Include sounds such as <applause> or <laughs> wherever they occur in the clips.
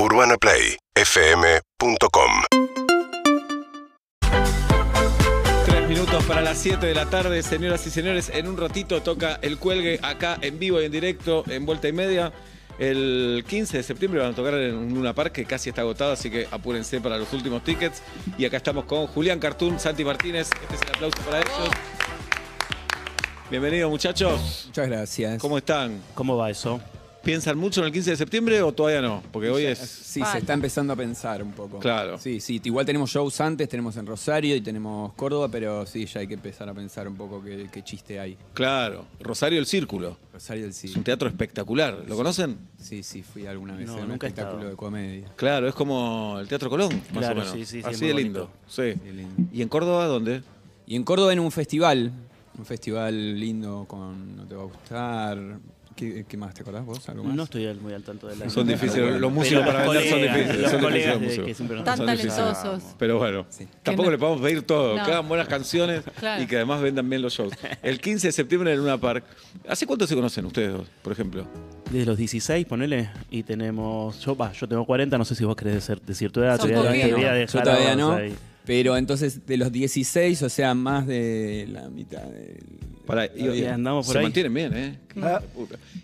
UrbanaPlayFM.com Tres minutos para las 7 de la tarde, señoras y señores. En un ratito toca el cuelgue acá en vivo y en directo en Vuelta y Media. El 15 de septiembre van a tocar en Luna Park, que casi está agotado, así que apúrense para los últimos tickets. Y acá estamos con Julián Cartoon, Santi Martínez. Este es el aplauso para ellos. Bienvenidos, muchachos. Muchas gracias. ¿Cómo están? ¿Cómo va eso? ¿Piensan mucho en el 15 de septiembre o todavía no? Porque hoy es. Sí, se está empezando a pensar un poco. Claro. Sí, sí. Igual tenemos shows antes, tenemos en Rosario y tenemos Córdoba, pero sí, ya hay que empezar a pensar un poco qué, qué chiste hay. Claro. Rosario el Círculo. Rosario del sí. Es un teatro espectacular. ¿Lo conocen? Sí, sí, fui alguna vez No, en un nunca he espectáculo estado. de comedia. Claro, es como el Teatro Colón, más Claro, o menos. sí, sí, sí, Así de lindo. Sí. Lindo. ¿Y en Córdoba dónde? Y en Córdoba en un festival, un festival lindo con No te va a gustar. ¿Qué, qué más te acordás vos? ¿Algo más? No estoy muy al tanto de la. Son difíciles, los músicos para vender son difíciles. Los son difíciles los Tan talentosos. Pero bueno, Sí. tampoco no- le podemos pedir todo, No. que hagan buenas canciones <laughs> Claro. y que además vendan bien los shows. El 15 de septiembre en Luna Park. ¿Hace cuánto se conocen ustedes dos, por ejemplo? Desde los 16, ponele, y tenemos. Yo, va, yo tengo 40, no sé si vos querés decir, decir tu edad. Te voy a- Yo todavía no. ahí. Pero entonces de los 16, o sea, más de la mitad del... Bien. andamos por se ahí. mantienen bien, ¿eh? Ah.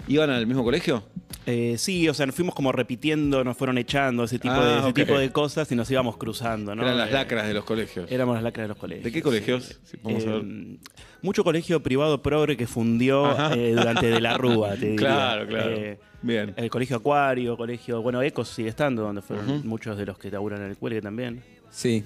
¿Iban al mismo colegio? Eh, sí, o sea, nos fuimos como repitiendo, nos fueron echando ese tipo, Ah, de, ese ok. tipo de cosas y nos íbamos cruzando, ¿no? Eran las Eh, lacras de los colegios. Éramos las lacras de los colegios. ¿De qué colegios? Si podemos Eh, saber. mucho colegio privado progre que fundió eh, durante De la Rúa, te diría. Claro, claro. Eh, Bien. El colegio Acuario, colegio, bueno, Ecos sigue estando, donde fueron muchos de los que laburan en el cuelgue también. Sí,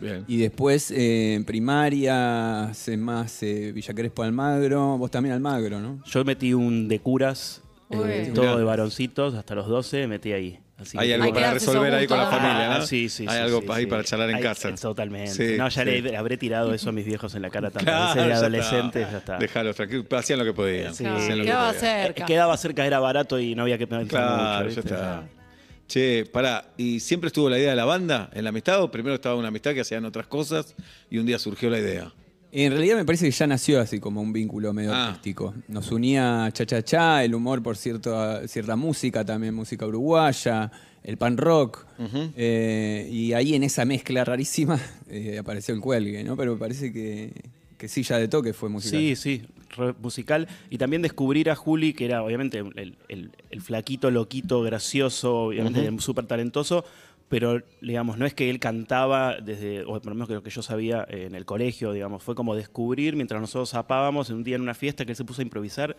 Bien. Y después eh, en primaria, hace más eh, Villa Crespo Almagro, vos también Almagro, ¿no? Yo metí un de curas, eh, Mirá. todo de varoncitos, hasta los 12 metí ahí. Así Hay que- algo Hay que para resolver ahí con la familia, ¿no? Ah, sí, sí, Hay sí, algo sí, ahí sí. para charlar en Hay- casa. Totalmente. Sí, no, ya sí. le habré tirado eso a mis viejos en la cara tantas Claro, de ya adolescente, está. ya está. Dejalos tranquilos, hacían lo que podían. Sí. hacían lo que Quedaba podían. cerca. Eh, Quedaba cerca, era barato y no había que pensar Claro, mucho. ya ¿viste? está. Che, pará, ¿y siempre estuvo la idea de la banda en la amistad o primero estaba una amistad que hacían otras cosas y un día surgió la idea? En realidad me parece que ya nació así como un vínculo medio Ah. artístico. Nos unía cha cha cha, el humor por cierto, cierta música, también música uruguaya, el pan rock. eh, y ahí en esa mezcla rarísima <laughs> eh, apareció el cuelgue, ¿no? Pero me parece que, que sí, ya de toque fue musical. Sí, sí, re- musical. Y también descubrir a Juli, que era obviamente el, el- el flaquito, loquito, gracioso, obviamente súper talentoso, pero digamos, no es que él cantaba desde, o por lo menos que lo que yo sabía eh, en el colegio, digamos, fue como descubrir mientras nosotros zapábamos un día en una fiesta que él se puso a improvisar.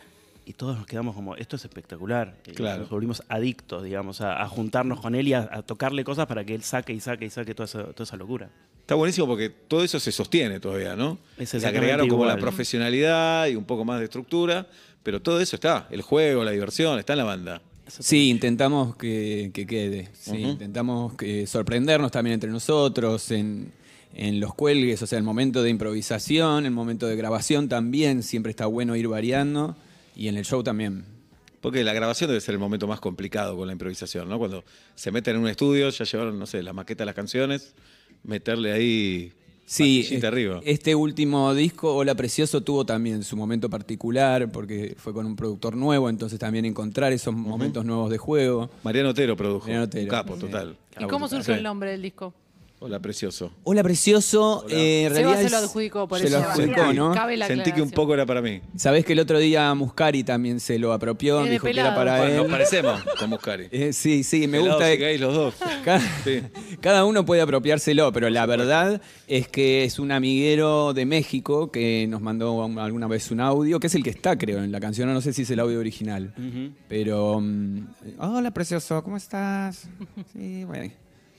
Y todos nos quedamos como, esto es espectacular. Y Claro. Nos volvimos adictos, digamos, a, a juntarnos con él y a, a tocarle cosas para que él saque y saque y saque toda esa, toda esa locura. Está buenísimo porque todo eso se sostiene todavía, ¿no? Es Se agregaron como la profesionalidad y un poco más de estructura, pero todo eso está, el juego, la diversión, está en la banda. Sí, intentamos que, que quede. Sí. Intentamos que sorprendernos también entre nosotros en, en los cuelgues, o sea, el momento de improvisación, el momento de grabación también, siempre está bueno ir variando y en el show también. Porque la grabación debe ser el momento más complicado con la improvisación, ¿no? Cuando se meten en un estudio, ya llevaron, no sé, la maqueta de las canciones, meterle ahí Sí, eh, arriba. este último disco, Hola Precioso, tuvo también su momento particular porque fue con un productor nuevo, entonces también encontrar esos momentos nuevos de juego. Mariano Otero produjo, Mariano Otero, un capo sí. total. ¿Y cómo Sí. surgió el nombre del disco? Hola, precioso. Hola Precioso, eh, en Seba realidad se lo es- adjudicó por se eso. lo adjudicó, ¿no? Cabe la Sentí que un aclaración. poco era para mí. Sabés que el otro día Muscari también se lo apropió, de dijo que era para Bueno, nos él. parecemos con Muscari. Eh, sí, sí, me Pelados gusta. y gays los dos. <laughs> Cada, Sí. cada uno puede apropiárselo, pero la verdad es que es un amiguero de México que nos mandó alguna vez un audio, que es el que está, creo, en la canción. No sé si es el audio original. Pero. mm, Hola, precioso, ¿cómo estás? Sí, bueno.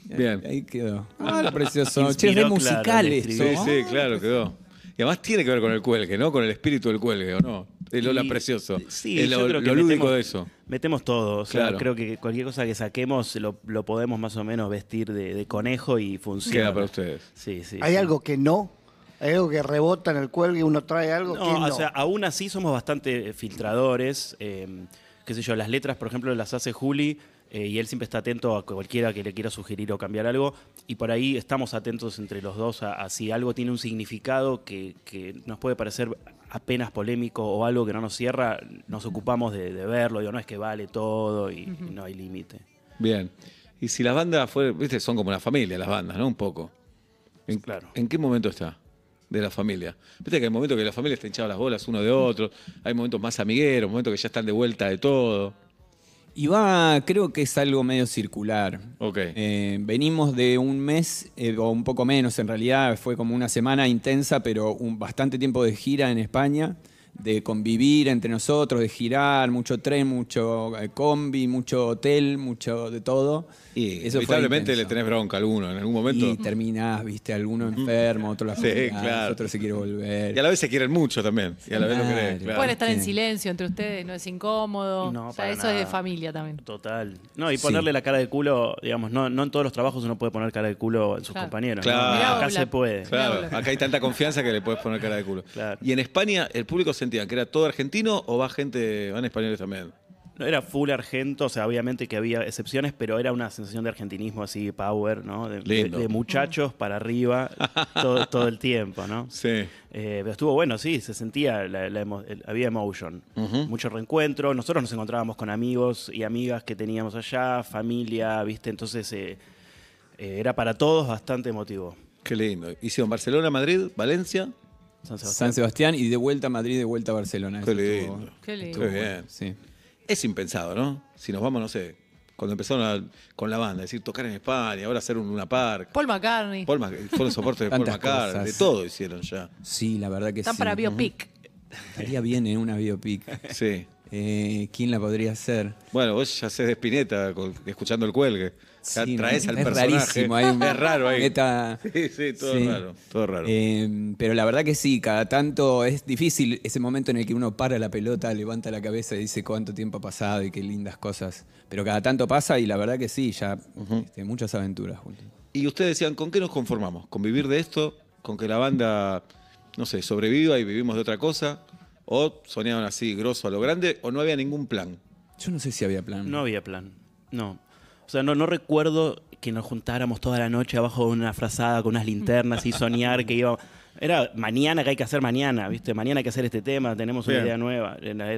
Bien. Ahí quedó. Hola, precioso. che, musical esto. escribió. Sí, sí, claro, quedó. Y además tiene que ver con el cuelgue, ¿no? Con el espíritu del cuelgue, ¿o no? El Hola Y- Precioso. Sí, Es yo lo, creo que lo lúdico metemos- de eso. Metemos todo. O sea, Claro. creo que cualquier cosa que saquemos lo, lo podemos más o menos vestir de, de conejo y funciona. Queda para ustedes. Sí, sí. ¿Hay sí. algo que no? ¿Hay algo que rebota en el cuelgue y uno trae algo que No, no? o sea, aún así somos bastante filtradores. eh, qué sé yo, las letras, por ejemplo, las hace Juli eh, y él siempre está atento a cualquiera que le quiera sugerir o cambiar algo. Y por ahí estamos atentos entre los dos a, a si algo tiene un significado que, que nos puede parecer apenas polémico o algo que no nos cierra, nos ocupamos de, de verlo. Digo, no es que vale todo y, y no hay límite. Bien. Y si las bandas viste, son como una familia las bandas, ¿no? Un poco. ¿En, Claro. ¿En qué momento está de la familia? Viste que hay momentos que la familia está hinchada las bolas uno de otro, hay momentos más amigueros, momentos que ya están de vuelta de todo. Y va, creo que es algo medio circular. Ok. Eh, venimos de un mes, eh, o un poco menos en realidad, fue como una semana intensa, pero un, bastante tiempo de gira en España, de convivir entre nosotros, de girar, mucho tren, mucho eh, combi, mucho hotel, mucho de todo. Y Eso fue inevitablemente le tenés bronca a alguno en algún momento. Y terminás, viste, alguno enfermo, otro la Sí, claro. otro se quiere volver. Y a la vez se quieren mucho también. Y a la vez lo Claro. querés. claro. Pueden estar en silencio entre ustedes, no es incómodo. No, o sea, eso es de familia también. Total. No, y Sí. ponerle la cara de culo, digamos, no, no en todos los trabajos uno puede poner cara de culo en sus Claro. compañeros. Claro. Acá se puede. Claro, acá hay tanta confianza que le puedes poner cara de culo. Claro. Y en España, ¿el público que era todo argentino o va gente, van españoles también? No era full argento, o sea, obviamente que había excepciones, pero era una sensación de argentinismo así, power, ¿no? De, de- Lindo. de muchachos para arriba <laughs> todo, todo el tiempo, ¿no? Sí. Eh, pero estuvo bueno, sí, se sentía, la- la emo- el- había emotion. Mucho reencuentro. Nosotros nos encontrábamos con amigos y amigas que teníamos allá, familia, ¿viste? Entonces eh, eh, era para todos bastante emotivo. Qué lindo. Hicieron Barcelona, Madrid, Valencia. San Sebastián. San Sebastián y de vuelta a Madrid, de vuelta a Barcelona. Qué estuvo- lindo. Qué lindo. Qué bien. Sí. Es impensado, ¿no? Si nos vamos, no sé, cuando empezaron a- con la banda, decir tocar en España, ahora hacer un Luna Park. Paul McCartney. Paul fueron soportes de Paul McCartney, cosas. de todo hicieron ya. Sí, la verdad que Están sí. para biopic. Estaría bien en una biopic. Sí. Eh, ¿Quién la podría hacer? Bueno, vos ya sé de Spinetta, con- escuchando el cuelgue. Ya Sí, traes al es personaje. rarísimo. Hay un- es raro ahí. Neta- Sí, sí, todo Sí. raro. Todo raro. Eh, pero la verdad que sí, cada tanto es difícil ese momento en el que uno para la pelota, levanta la cabeza y dice cuánto tiempo ha pasado y qué lindas cosas. Pero cada tanto pasa y la verdad que sí, ya este, muchas aventuras juntos. Y ustedes decían, ¿con qué nos conformamos? ¿Con vivir de esto? ¿Con que la banda, no sé, sobreviva y vivimos de otra cosa? ¿O soñaban así, grosso a lo grande? ¿O no había ningún plan? Yo no sé si había plan. No había plan. No. O sea, no, no recuerdo que nos juntáramos toda la noche abajo de una frazada con unas linternas y soñar que iba. Era mañana que hay que hacer mañana, ¿viste? Mañana hay que hacer este tema, tenemos una Bien. idea nueva.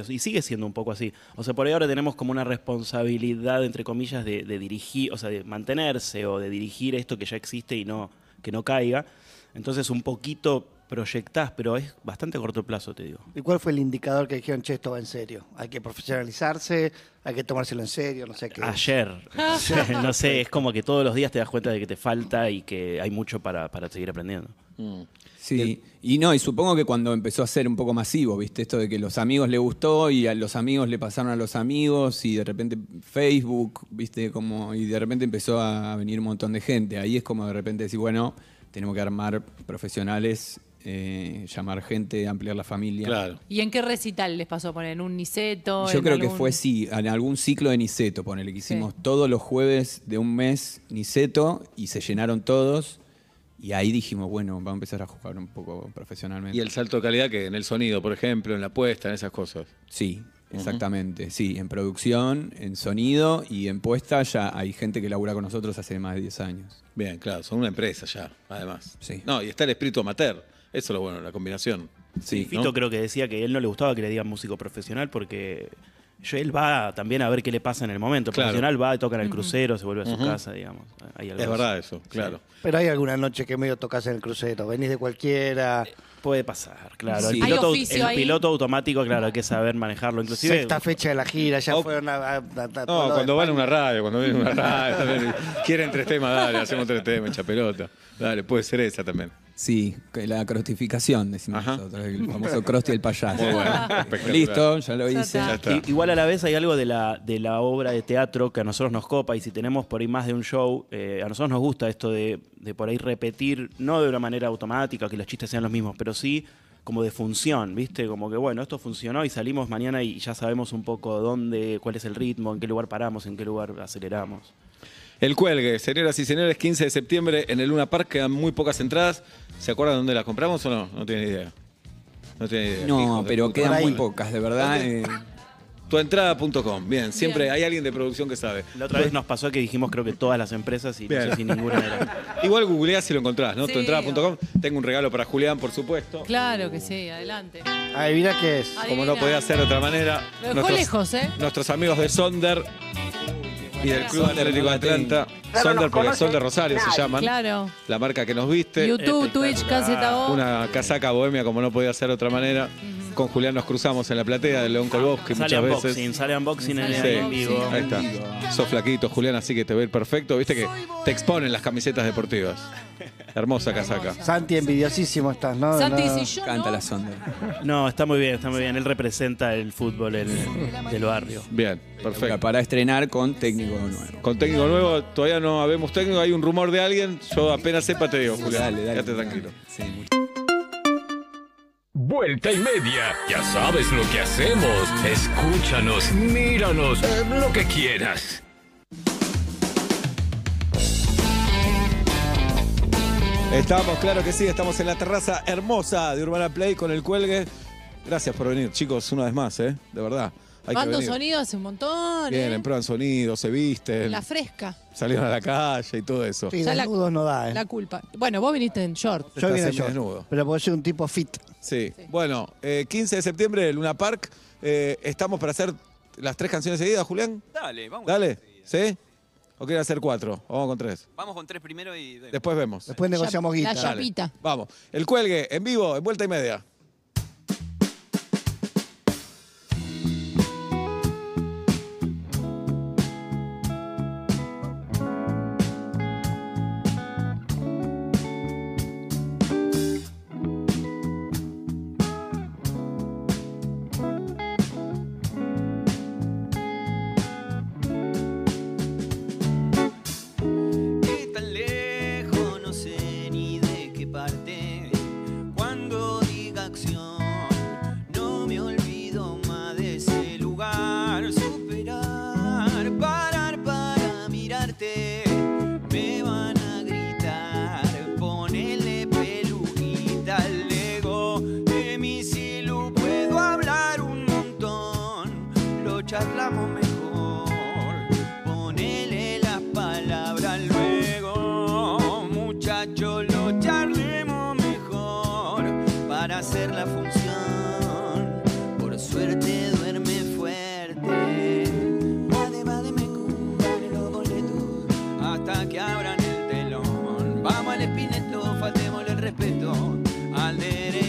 Y sigue siendo un poco así. O sea, por ahí ahora tenemos como una responsabilidad, entre comillas, de, de dirigir, o sea, de mantenerse o de dirigir esto que ya existe y no que no caiga. Entonces, un poquito proyectás, pero es bastante a corto plazo, te digo. ¿Y cuál fue el indicador que dijeron, che, esto va en serio? Hay que profesionalizarse, hay que tomárselo en serio, no sé qué. Ayer. <laughs> <laughs> no sé, es como que todos los días te das cuenta de que te falta y que hay mucho para, para seguir aprendiendo. Sí, y no, y supongo que cuando empezó a ser un poco masivo, ¿viste? Esto de que los amigos le gustó y a los amigos le pasaron a los amigos y de repente Facebook, ¿viste? Como, y de repente empezó a venir un montón de gente. Ahí es como de repente decir, bueno, tenemos que armar profesionales, eh, llamar gente, ampliar la familia. Claro. ¿Y en qué recital les pasó? ¿Poner en un Niceto? Yo creo que fue sí, en algún ciclo de Niceto, ponele, que hicimos Sí. todos los jueves de un mes Niceto y se llenaron todos. Y ahí dijimos, bueno, vamos a empezar a jugar un poco profesionalmente. Y el salto de calidad que en el sonido, por ejemplo, en la puesta, en esas cosas. Sí, exactamente. Sí, en producción, en sonido y en puesta ya hay gente que labura con nosotros hace más de 10 años. Bien, claro, son una empresa ya, además. Sí. No, y está el espíritu amateur. Eso es lo bueno, la combinación. Sí, Fito ¿no? creo que decía que a él no le gustaba que le digan músico profesional porque yo- él va también a ver qué le pasa en el momento. Claro. Profesional va, toca en el crucero, se vuelve a su casa, digamos. Hay algo Es así. verdad eso, claro. Pero hay alguna noche que medio tocas en el crucero, venís de cualquiera, Puede pasar, claro. Sí. El, Hay piloto, oficio el ahí. piloto automático, claro, hay que saber manejarlo. Inclusive, sexta fecha de la gira, ya Oh. fueron a... a- a- a- No, cuando van a una radio, cuando vienen a una radio, <laughs> quieren tres temas, dale, hacemos tres temas, echa pelota. Dale, puede ser esa también. Sí, que la crostificación, decimos Ajá. nosotros, el famoso crosti el payaso. Muy bueno, espectacular. Listo, ya lo hice. Ya está. Igual a la vez hay algo de la, de la obra de teatro que a nosotros nos copa y si tenemos por ahí más de un show, eh, a nosotros nos gusta esto de, de por ahí repetir, no de una manera automática, que los chistes sean los mismos, pero sí como de función, ¿viste? Como que bueno, esto funcionó y salimos mañana y ya sabemos un poco dónde, cuál es el ritmo, en qué lugar paramos, en qué lugar aceleramos. El cuelgue, señoras y señores, 15 de septiembre en el Luna Park, quedan muy pocas entradas. ¿Se acuerdan dónde las compramos o no? No tienen idea. No tienen idea. No, pero quedan muy pocas, de verdad. eh, Tuentrada.com. Bien, siempre Bien. hay alguien de producción que sabe. La otra vez nos pasó que dijimos creo que todas las empresas y Bien. no sé si ninguna era. <laughs> Igual googleás si lo encontrás, ¿no? Sí. Tuentrada.com. Tengo un regalo para Julián, por supuesto. Claro que sí, adelante. Adivina qué es. Como no podía ser de otra manera. Lo dejó lejos, ¿eh? Nuestros amigos de Sonder Y del Club Atlético de Atlanta. Sonder, nos porque conoce Sonder Rosario se llaman. Claro. La marca que nos viste. YouTube, Twitch, Caseta O. Una casaca bohemia como no podía ser de otra manera. Con Julián nos cruzamos en la platea de León Colbosque Sale muchas unboxing, veces. sale unboxing en, Sí. en vivo. Ahí está. Sos flaquito, Julián, así que te ve perfecto. Viste que te exponen las camisetas deportivas. Hermosa casaca. Santi, envidiosísimo estás, ¿no? Santi, No. si yo Canta no, la sonda. No, está muy bien, está muy bien. Él representa el fútbol el- del barrio. Bien, perfecto. Para estrenar con técnico nuevo. Con técnico nuevo, todavía no habemos técnico, hay un rumor de alguien. Yo apenas sepa te digo, Julián. Dale, dale. Quédate tranquilo. Sí, mucho. Vuelta y media. Ya sabes lo que hacemos. Escúchanos, míranos, eh, lo que quieras. Estamos, claro que sí, estamos en la terraza hermosa de Urbana Play con el cuelgue. Gracias por venir, chicos, una vez más, ¿eh? De verdad. Hay Mando sonido hace un montón. Vienen, ¿eh? prueban sonido, se visten, La fresca. salieron a la calle y todo eso. Sí, Ya la- desnudos no da, ¿eh? La culpa. Bueno, vos viniste en short. Yo Estás vine yo, semidesnudo. pero puedo ser un tipo fit. Sí. Bueno, eh, 15 de septiembre, Luna Park. Eh, estamos para hacer las tres canciones seguidas, Julián. Dale, vamos. Dale. ¿Sí? ¿O quieren hacer cuatro? O vamos con tres. Vamos con tres primero y. Después vemos. Después negociamos La guita. Dale. chapita. Vamos. El cuelgue, en vivo, en vuelta y media.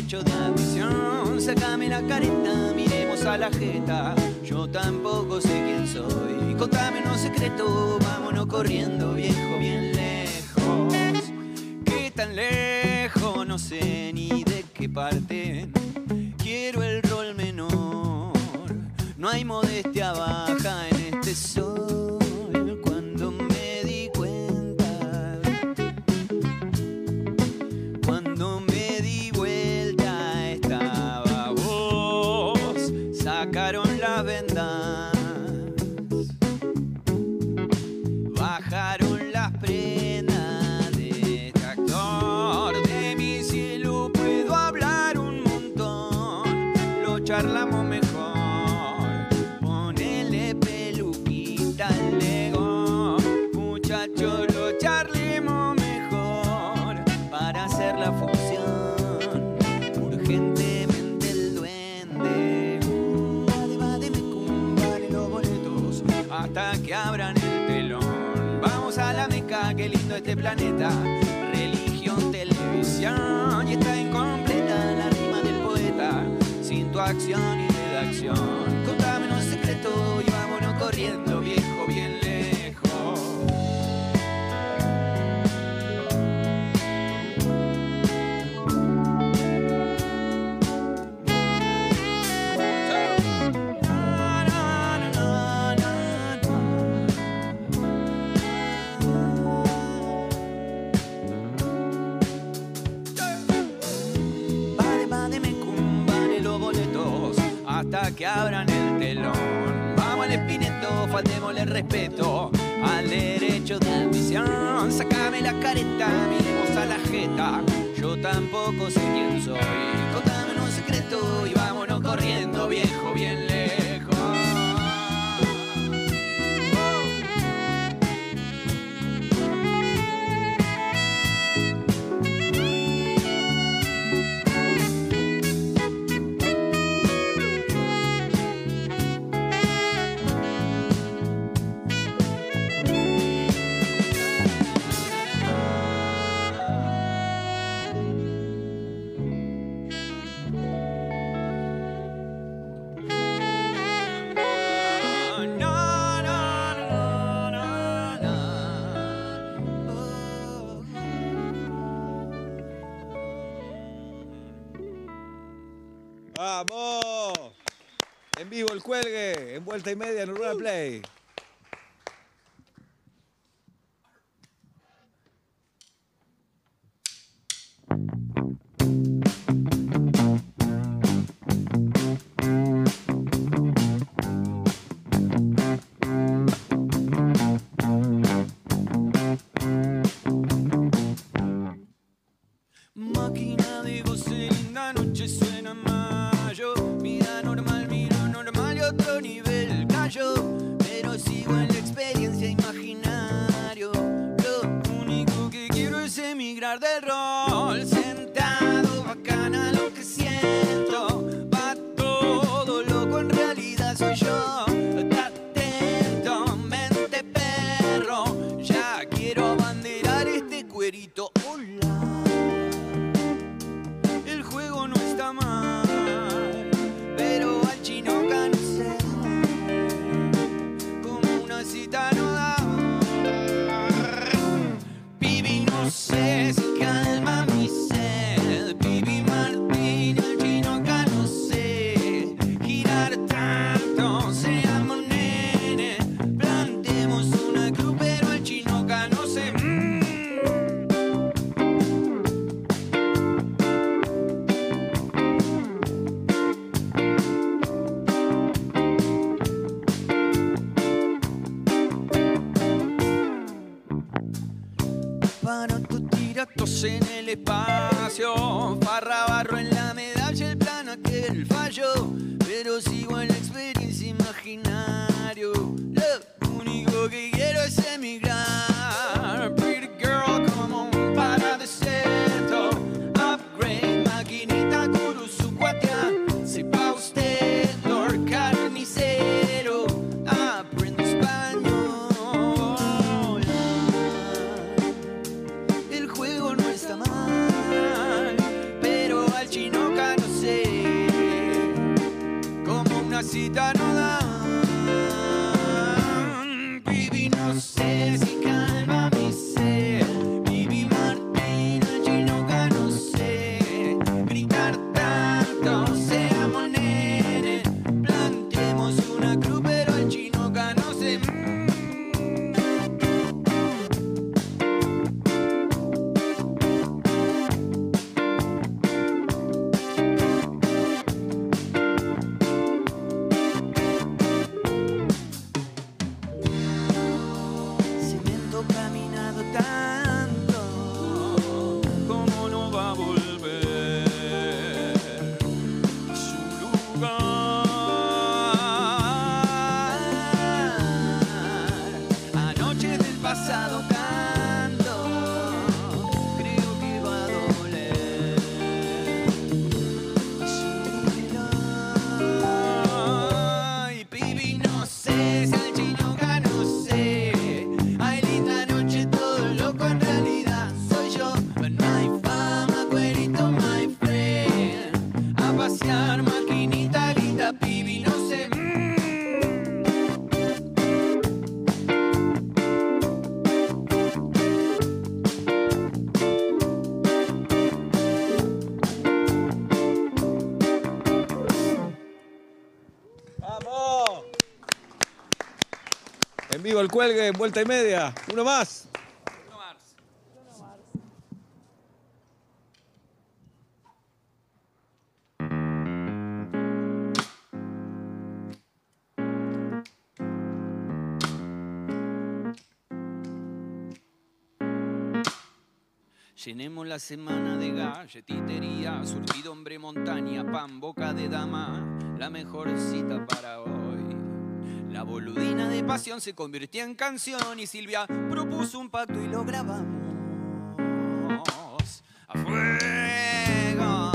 Derecho de admisión. Sácame la careta, miremos a la jeta. Yo tampoco sé quién soy. Contame unos secretos, vámonos corriendo, viejo, bien lejos. ¿Qué tan lejos? No sé ni de qué parte. Quiero el rol menor. No hay modestia baja este planeta. Religión, televisión. Y está incompleta la rima del poeta. Sin tu acción y redacción. descuelgue en vuelta y media en Uruguay uh. Play. En vivo el cuelgue, vuelta y media. Uno más. Uno más. Llenemos la semana de galletitería, surtido hombre montaña, pan, boca de dama, la mejor cita para hoy. La boludina de pasión se convirtió en canción y Silvia propuso un pacto y lo grabamos. A fuego.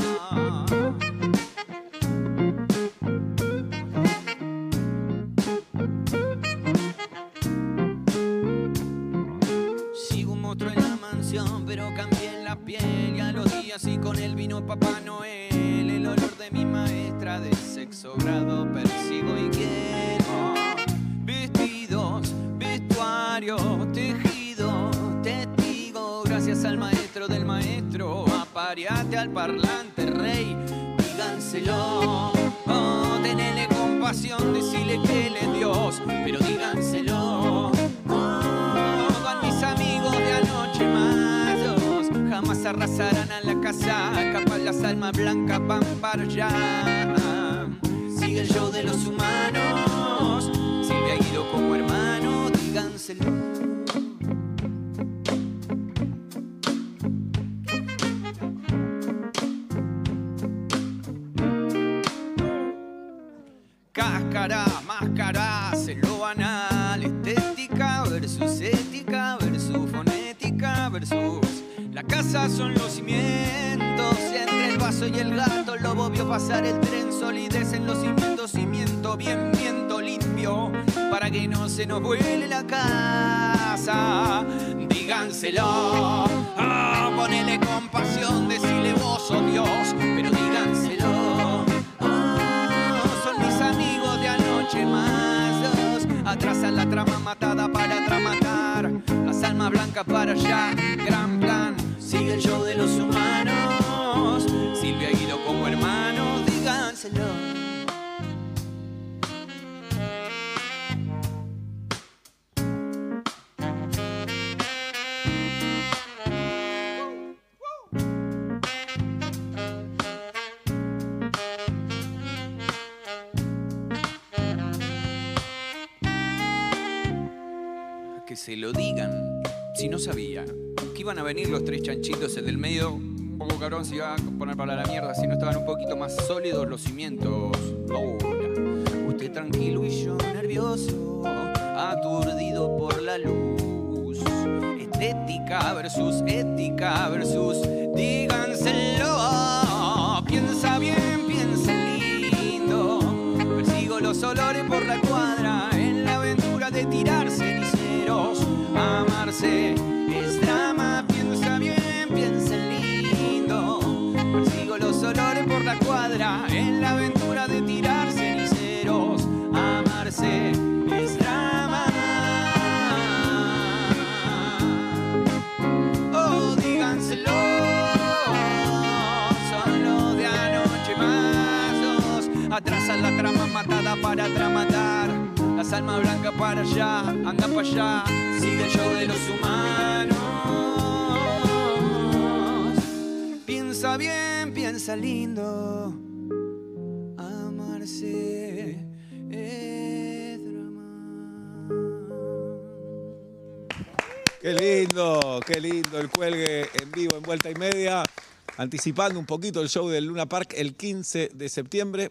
Sigo un monstruo en la mansión, pero cambié la piel y a los días y con el vino papá díganselo. Oh, tenele compasión, decirle que él es Dios, pero díganselo. Oh, a mis amigos de anoche malos, jamás arrasarán a la casa, capaz las almas blancas van para allá. Sigue el show de los humanos, si me ha ido como hermano, díganselo. Cáscara, máscara, lo banal, estética versus ética versus fonética versus la casa son los cimientos. Entre el vaso y el gato lobo vio pasar el tren. Solidez en los cimientos cimiento bien viento limpio para que no se nos vuele la casa. Díganselo ah, ponele compasión decirle vos sos Dios La trama matada para tramatar. Las almas blancas para allá, gran plan. Sigue el show de los humanos. Silvia Guido como hermano, díganselo. Se lo digan. Si no sabía que iban a venir los tres chanchitos, el del medio, un poco cabrón, se iba a poner para la mierda. Si no estaban un poquito más sólidos los cimientos. Ahora, usted tranquilo y yo nervioso, aturdido por la luz. Estética versus ética versus díganselo. Piensa bien, Es drama, piensa bien, piensa lindo. Persigo los olores por la cuadra en la aventura de tirar ceniceros. Amarse es drama. Oh, díganselo. Son los de anoche más dos. Atrasan la trama matada para tramatar. Las almas blancas para allá, anda para allá. Sigue el show de los humanos. Piensa bien, piensa lindo. Amarse es. Qué lindo, qué lindo el cuelgue en vivo en vuelta y media. Anticipando un poquito el show del Luna Park el 15 de septiembre.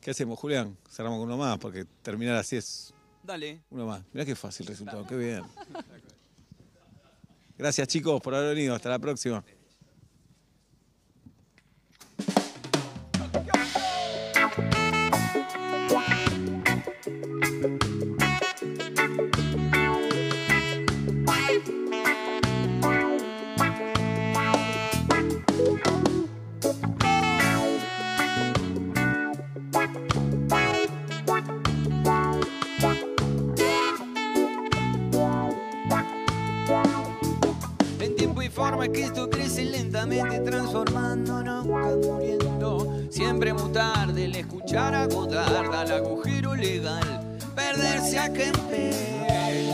¿Qué hacemos, Julián? Cerramos con uno más porque terminar así es Dale. uno más. Mirá qué fácil el resultado, qué bien. Gracias chicos por haber venido. Hasta la próxima. Forma esto crece lentamente transformando, nunca muriendo. Siempre mutar del escuchar a Godard al agujero legal, perderse a Kempes.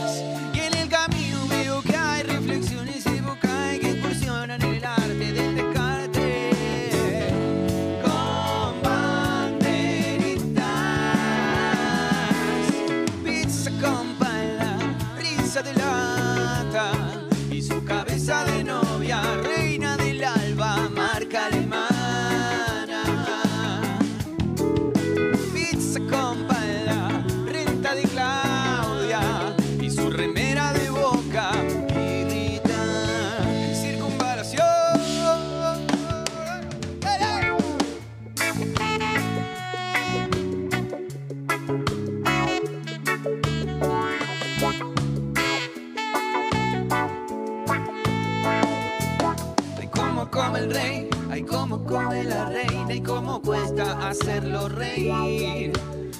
Come la reina y cómo cuesta hacerlo reír.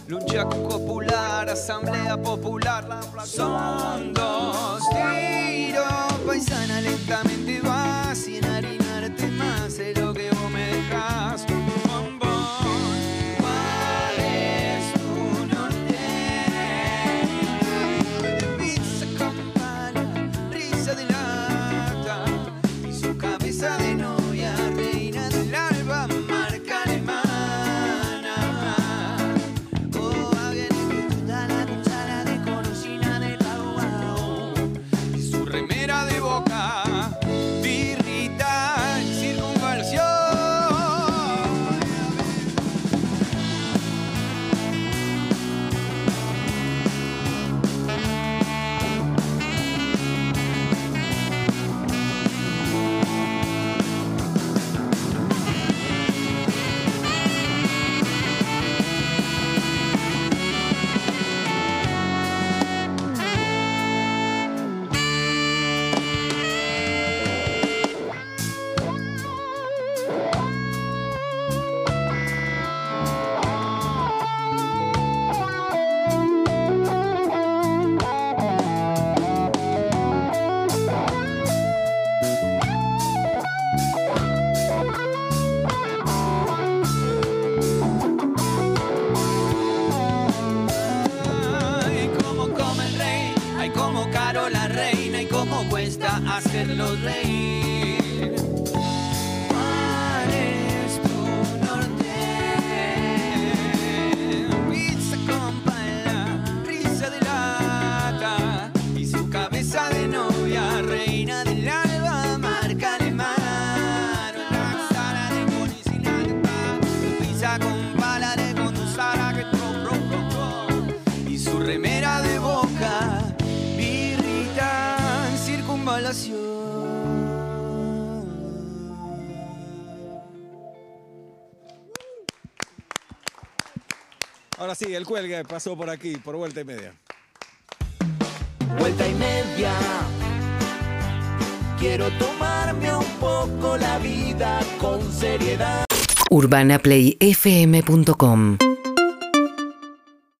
Lucha popular, asamblea popular, son dos tiros. Paisana lentamente va sí, el cuelga pasó por aquí, por vuelta y media. Vuelta y media. Quiero tomarme un poco la vida con seriedad. UrbanaPlayFM.com